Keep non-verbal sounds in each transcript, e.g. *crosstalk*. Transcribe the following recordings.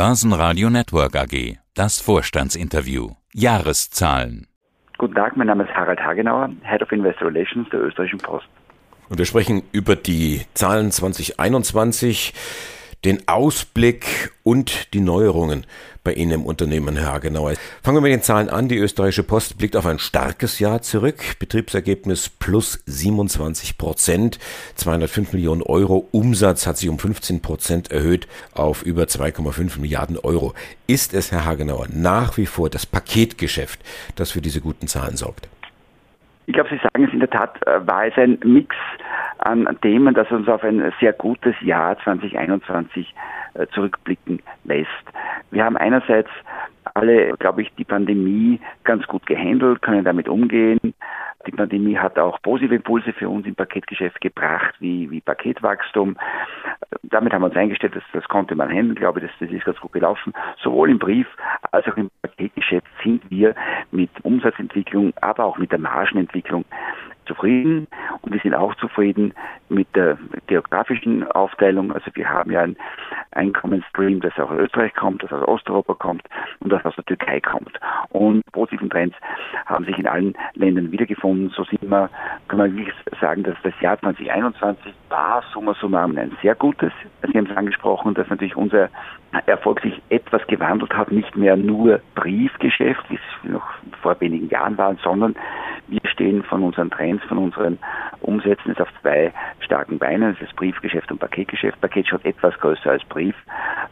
Börsenradio Network AG. Das Vorstandsinterview. Jahreszahlen. Guten Tag, mein Name ist Harald Hagenauer, Head of Investor Relations der Österreichischen Post. Und wir sprechen über die Zahlen 2021 den Ausblick und die Neuerungen bei Ihnen im Unternehmen, Herr Hagenauer. Fangen wir mit den Zahlen an. Die österreichische Post blickt auf ein starkes Jahr zurück. Betriebsergebnis plus 27 Prozent, 205 Millionen Euro. Umsatz hat sich um 15 Prozent erhöht auf über 2,5 Milliarden Euro. Ist es, Herr Hagenauer, nach wie vor das Paketgeschäft, das für diese guten Zahlen sorgt? Ich glaube, Sie sagen es in der Tat, äh, war es ein Mix an Themen, das uns auf ein sehr gutes Jahr 2021 äh, zurückblicken lässt. Wir haben einerseits alle, glaube ich, die Pandemie ganz gut gehandelt, können damit umgehen. Die Pandemie hat auch positive Impulse für uns im Paketgeschäft gebracht, wie, wie Paketwachstum. Damit haben wir uns eingestellt, dass das konnte man handeln. Ich glaube, das, das ist ganz gut gelaufen. Sowohl im Brief als auch im Paketgeschäft sind wir mit Umsatzentwicklung, aber auch mit der Margenentwicklung zufrieden und wir sind auch zufrieden mit der geografischen Aufteilung. Also wir haben ja ein Einkommensstream, das aus Österreich kommt, das aus Osteuropa kommt und das aus der Türkei kommt. Und positiven Trends haben sich in allen Ländern wiedergefunden. So sind wir, kann man wirklich sagen, dass das Jahr 2021 war summa summarum ein sehr gutes. Sie haben es angesprochen, dass natürlich unser Erfolg sich etwas gewandelt hat, nicht mehr nur Briefgeschäft, wie es noch vor wenigen Jahren war, sondern wir stehen von unseren Trends, von unseren Umsätzen jetzt auf zwei starken Beinen. Das ist Briefgeschäft und Paketgeschäft. Paketgeschäft etwas größer als Brief.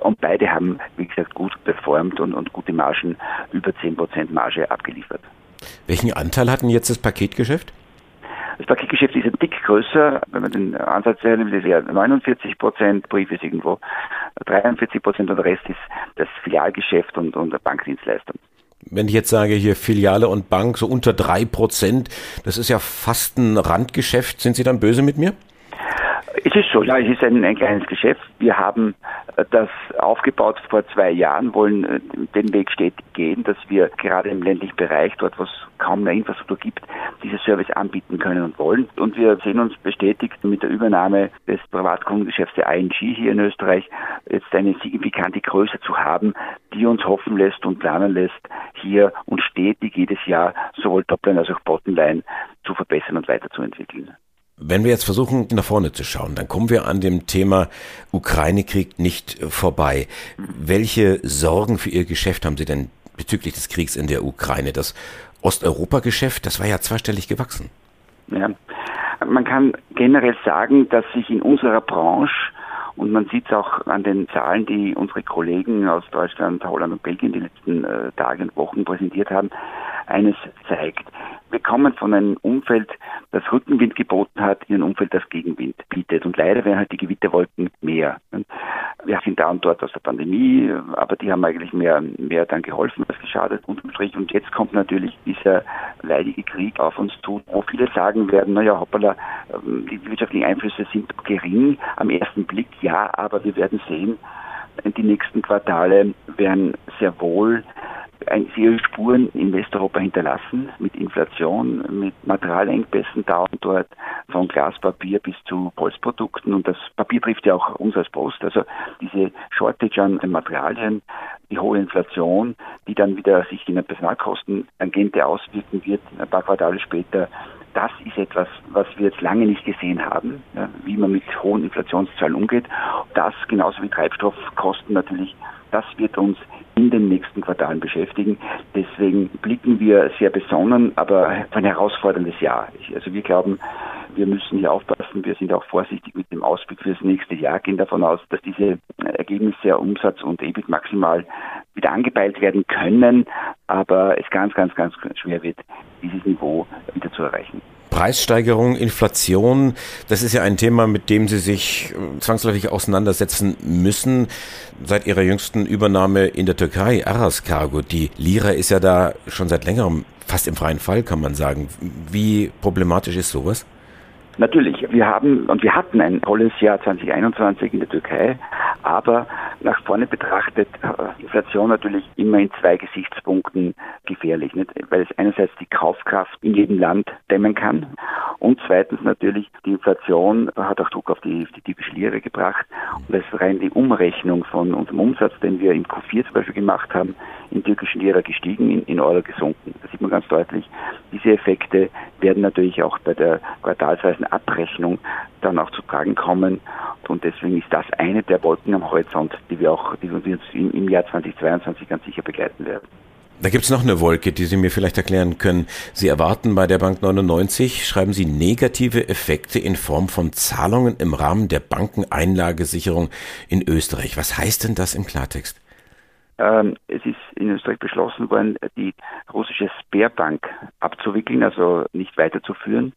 Und beide haben, wie gesagt, gut performt und, und gute Margen, über 10% Marge abgeliefert. Welchen Anteil hatten jetzt das Paketgeschäft? Das Paketgeschäft ist ein Tick größer, wenn man den Ansatz nimmt, ist eher 49 Prozent, Brief ist irgendwo 43 Prozent und der Rest ist das Filialgeschäft und, und der Bankdienstleistung wenn ich jetzt sage, hier Filiale und Bank so unter drei Prozent, das ist ja fast ein Randgeschäft. Sind Sie dann böse mit mir? Es ist so, ja, es ist ein, ein kleines Geschäft. Wir haben äh, das aufgebaut vor zwei Jahren, wollen äh, den Weg stetig gehen, dass wir gerade im ländlichen Bereich, dort wo es kaum eine Infrastruktur gibt, diese Service anbieten können und wollen. Und wir sehen uns bestätigt mit der Übernahme des Privatkundengeschäfts der ING hier in Österreich, jetzt eine signifikante Größe zu haben, die uns hoffen lässt und planen lässt, hier und stetig jedes Jahr sowohl Topline als auch Bottomline zu verbessern und weiterzuentwickeln. Wenn wir jetzt versuchen, nach vorne zu schauen, dann kommen wir an dem Thema Ukraine-Krieg nicht vorbei. Welche Sorgen für Ihr Geschäft haben Sie denn bezüglich des Kriegs in der Ukraine? Das Osteuropa-Geschäft, das war ja zweistellig gewachsen. Ja, man kann generell sagen, dass sich in unserer Branche und man sieht es auch an den Zahlen, die unsere Kollegen aus Deutschland, Holland und Belgien die letzten äh, Tage und Wochen präsentiert haben, eines zeigt. Wir kommen von einem Umfeld, das Rückenwind geboten hat, in ein Umfeld, das Gegenwind bietet. Und leider werden halt die Gewitterwolken mehr. Wir sind da und dort aus der Pandemie, aber die haben eigentlich mehr, mehr dann geholfen als geschadet unterm Strich. Und jetzt kommt natürlich dieser leidige Krieg auf uns zu, wo viele sagen werden, naja, hoppala, ähm, die wirtschaftlichen Einflüsse sind gering am ersten Blick, ja, aber wir werden sehen, die nächsten Quartale werden sehr wohl sehr Spuren in Westeuropa hinterlassen, mit Inflation, mit Materialengpässen da und dort, von Glaspapier bis zu Holzprodukten. Und das Papier trifft ja auch uns als Post. Also diese Shortage an Materialien, die hohe Inflation, die dann wieder sich in den Personalkosten tangente auswirken wird, ein paar Quartale später, das ist etwas, was wir jetzt lange nicht gesehen haben, ja, wie man mit hohen Inflationszahlen umgeht. Das genauso wie Treibstoffkosten natürlich, das wird uns in den nächsten Quartalen beschäftigen. Deswegen blicken wir sehr besonnen, aber ein herausforderndes Jahr. Also wir glauben, wir müssen hier aufpassen. Wir sind auch vorsichtig mit dem Ausblick für das nächste Jahr, gehen davon aus, dass diese Ergebnisse Umsatz und EBIT maximal wieder angepeilt werden können, aber es ganz, ganz, ganz schwer wird, dieses Niveau wieder zu erreichen. Preissteigerung, Inflation, das ist ja ein Thema, mit dem Sie sich äh, zwangsläufig auseinandersetzen müssen. Seit Ihrer jüngsten Übernahme in der Türkei, Aras Cargo, die Lira ist ja da schon seit längerem fast im freien Fall, kann man sagen. Wie problematisch ist sowas? Natürlich, wir haben und wir hatten ein tolles Jahr 2021 in der Türkei, aber nach vorne betrachtet äh, Inflation natürlich immer in zwei Gesichtspunkten gefährlich, nicht? weil es einerseits die Kaufkraft in jedem Land dämmen kann und zweitens natürlich die Inflation hat auch Druck auf die, die typische Lehre gebracht und das ist rein die Umrechnung von unserem Umsatz, den wir im Q4 zum Beispiel gemacht haben, in türkischen Lira gestiegen, in, in Euro gesunken. Das sieht man ganz deutlich. Diese Effekte werden natürlich auch bei der quartalsweisen Abrechnung dann auch zu tragen kommen. Und deswegen ist das eine der Wolken am Horizont, die wir auch, die wir uns im Jahr 2022 ganz sicher begleiten werden. Da gibt's noch eine Wolke, die Sie mir vielleicht erklären können. Sie erwarten bei der Bank 99, schreiben Sie, negative Effekte in Form von Zahlungen im Rahmen der Bankeneinlagesicherung in Österreich. Was heißt denn das im Klartext? Ähm, es ist in Österreich beschlossen worden, die russische Sperrbank abzuwickeln, also nicht weiterzuführen.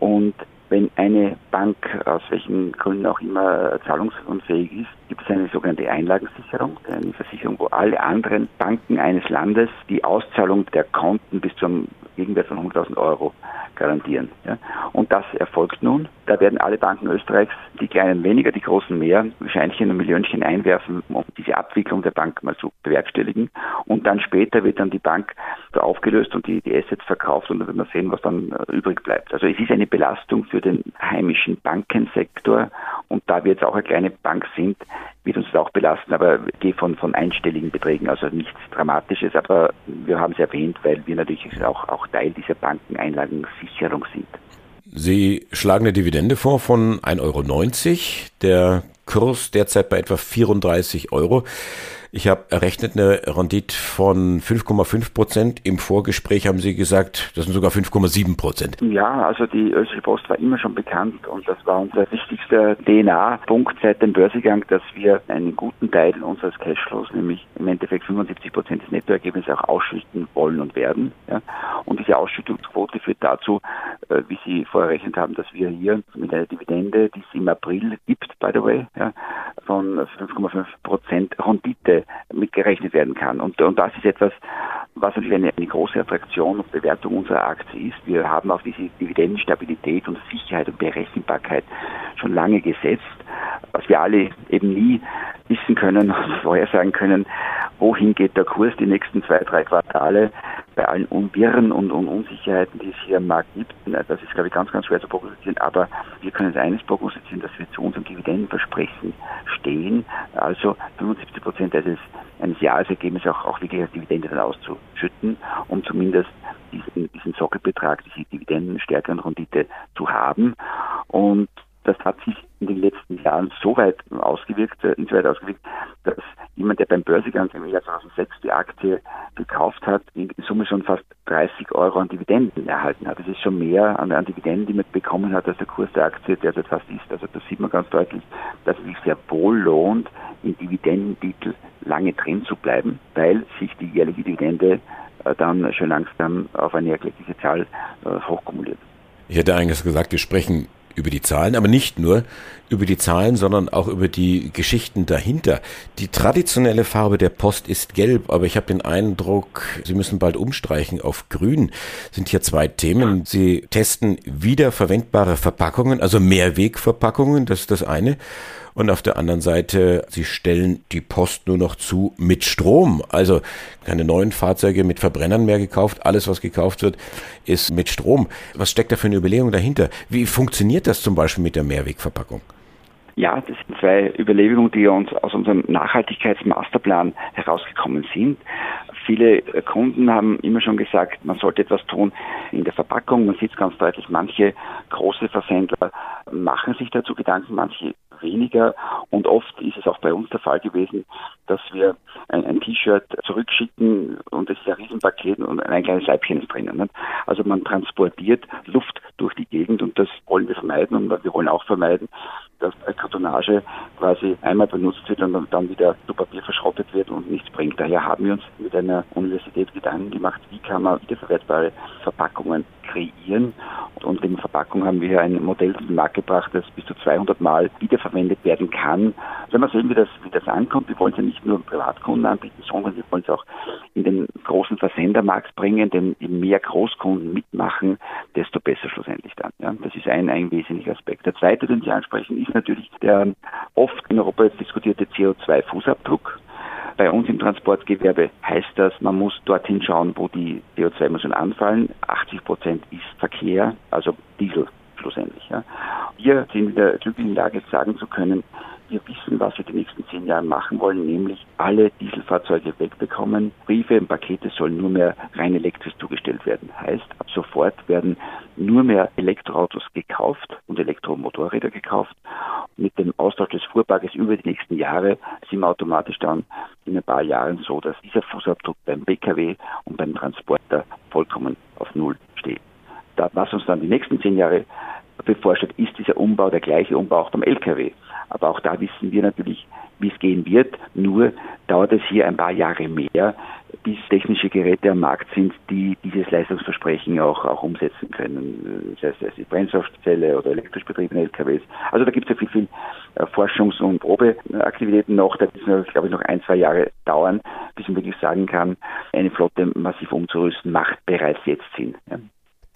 Und wenn eine Bank aus welchen Gründen auch immer zahlungsunfähig ist, gibt es eine sogenannte Einlagensicherung, eine Versicherung, wo alle anderen Banken eines Landes die Auszahlung der Konten bis zum Gegenwert von 100.000 Euro garantieren. Ja. Und das erfolgt nun. Da werden alle Banken Österreichs, die kleinen weniger, die großen mehr, Scheinchen und Millionchen einwerfen, um diese Abwicklung der Bank mal zu bewerkstelligen. Und dann später wird dann die Bank aufgelöst und die, die Assets verkauft und dann wird man sehen, was dann äh, übrig bleibt. Also es ist eine Belastung für den heimischen Bankensektor und da wir jetzt auch eine kleine Bank sind, wird uns das auch belasten, aber ich gehe von, von einstelligen Beträgen, also nichts Dramatisches, aber wir haben es erwähnt, weil wir natürlich auch, auch Teil dieser Bankeneinlagensicherung sind. Sie schlagen eine Dividende vor von 1,90 Euro. Der Kurs derzeit bei etwa 34 Euro. Ich habe errechnet eine Rendite von 5,5 Prozent. Im Vorgespräch haben Sie gesagt, das sind sogar 5,7 Prozent. Ja, also die Österreichische Post war immer schon bekannt und das war unser wichtigster DNA-Punkt seit dem Börsegang, dass wir einen guten Teil unseres Cashflows, nämlich im Endeffekt 75 Prozent des Nettoergebnisses auch ausschütten wollen und werden. Ja. Und diese Ausschüttungsquote führt dazu, äh, wie Sie vorher errechnet haben, dass wir hier mit einer Dividende, die es im April gibt, by the way, ja, von 5,5 Prozent Rendite mitgerechnet werden kann. Und, und das ist etwas, was natürlich eine, eine große Attraktion und Bewertung unserer Aktie ist. Wir haben auf diese Dividendenstabilität und Sicherheit und Berechenbarkeit schon lange gesetzt, was wir alle eben nie wissen können, *laughs* vorhersagen können, wohin geht der Kurs die nächsten zwei, drei Quartale bei allen Unwirren und, und Unsicherheiten, die es hier am Markt gibt. Das ist, glaube ich, ganz, ganz schwer zu prognostizieren. Aber wir können es eines prognostizieren, dass wir zu unserem Dividendenversprechen stehen. Also 75 Prozent eines, eines Jahresergebnisses auch, auch wirklich als Dividende dann auszuschütten, um zumindest diesen, diesen Sockelbetrag, diese Dividendenstärke und Rendite zu haben. Und das hat sich in den letzten Jahren so weit ausgewirkt, äh, insoweit ausgewirkt, dass jemand, der beim Börsegang im Jahr 2006 die Aktie gekauft hat, in Summe schon fast 30 Euro an Dividenden erhalten hat. Das ist schon mehr an, an Dividenden, die man bekommen hat, als der Kurs der Aktie derzeit fast ist. Also das sieht man ganz deutlich, dass es sich sehr wohl lohnt, in Dividendentitel lange drin zu bleiben, weil sich die jährliche Dividende äh, dann schon langsam auf eine erkleckliche Zahl äh, hochkumuliert. Ich hätte eigentlich gesagt, wir sprechen über die Zahlen, aber nicht nur über die Zahlen, sondern auch über die Geschichten dahinter. Die traditionelle Farbe der Post ist gelb, aber ich habe den Eindruck, Sie müssen bald umstreichen auf grün. Sind hier zwei Themen. Sie testen wiederverwendbare Verpackungen, also Mehrwegverpackungen, das ist das eine. Und auf der anderen Seite, sie stellen die Post nur noch zu mit Strom. Also keine neuen Fahrzeuge mit Verbrennern mehr gekauft. Alles, was gekauft wird, ist mit Strom. Was steckt da für eine Überlegung dahinter? Wie funktioniert das zum Beispiel mit der Mehrwegverpackung? Ja, das sind zwei Überlegungen, die uns aus unserem Nachhaltigkeitsmasterplan herausgekommen sind. Viele Kunden haben immer schon gesagt, man sollte etwas tun in der Verpackung. Man sieht es ganz deutlich, manche große Versendler machen sich dazu Gedanken, manche weniger. Und oft ist es auch bei uns der Fall gewesen, dass wir ein, ein T-Shirt zurückschicken und es ist ein Riesenpaket und ein kleines Leibchen ist drinnen. Also man transportiert Luft durch die Gegend und das wollen wir vermeiden und wir wollen auch vermeiden, dass Kartonage quasi einmal benutzt wird und dann wieder zu Papier verschrottet wird und nichts bringt. Daher haben wir uns mit einer Universität Gedanken gemacht, wie kann man wiederverwertbare Verpackungen kreieren. Und nachhaltigen Verpackung haben wir hier ein Modell auf den Markt gebracht, das bis zu 200 Mal wiederverwendet werden kann. Wenn wir sehen, wie das, wie das ankommt, wir wollen es ja nicht nur Privatkunden anbieten, sondern wir wollen es auch in den großen Versendermarkt bringen, denn je mehr Großkunden mitmachen, desto besser schlussendlich dann. Ja. Das ist ein, ein wesentlicher Aspekt. Der zweite, den Sie ansprechen, ist natürlich der oft in Europa diskutierte CO2-Fußabdruck. Bei uns im Transportgewerbe heißt das, man muss dorthin schauen, wo die CO2-Emissionen anfallen. 80 Prozent ist Verkehr, also Diesel schlussendlich. Ja. Wir sind in der glücklichen Lage, sagen zu können, wir wissen, was wir die nächsten zehn Jahre machen wollen, nämlich alle Dieselfahrzeuge wegbekommen. Briefe und Pakete sollen nur mehr rein elektrisch zugestellt werden. Heißt, ab sofort werden nur mehr Elektroautos gekauft und Elektromotorräder gekauft. Mit dem Austausch des Fuhrparkes über die nächsten Jahre sind wir automatisch dann in ein paar Jahren so, dass dieser Fußabdruck beim Pkw und beim Transporter vollkommen auf Null steht. Da, was uns dann die nächsten zehn Jahre bevorsteht, ist dieser Umbau der gleiche Umbau auch beim Lkw. Aber auch da wissen wir natürlich, wie es gehen wird. Nur dauert es hier ein paar Jahre mehr, bis technische Geräte am Markt sind, die dieses Leistungsversprechen auch, auch umsetzen können. Das heißt, das ist Brennstoffzelle oder elektrisch betriebene LKWs. Also da gibt es ja viel, viel äh, Forschungs- und Probeaktivitäten noch. Da wird es, glaube ich, noch ein, zwei Jahre dauern, bis man wirklich sagen kann, eine Flotte massiv umzurüsten, macht bereits jetzt Sinn. Ja.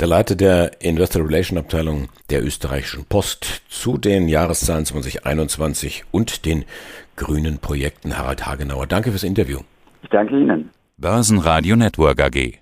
Der Leiter der Investor Relation Abteilung der österreichischen Post zu den Jahreszahlen 2021 und den grünen Projekten Harald Hagenauer. Danke fürs Interview. Ich danke Ihnen. Börsenradio Network AG.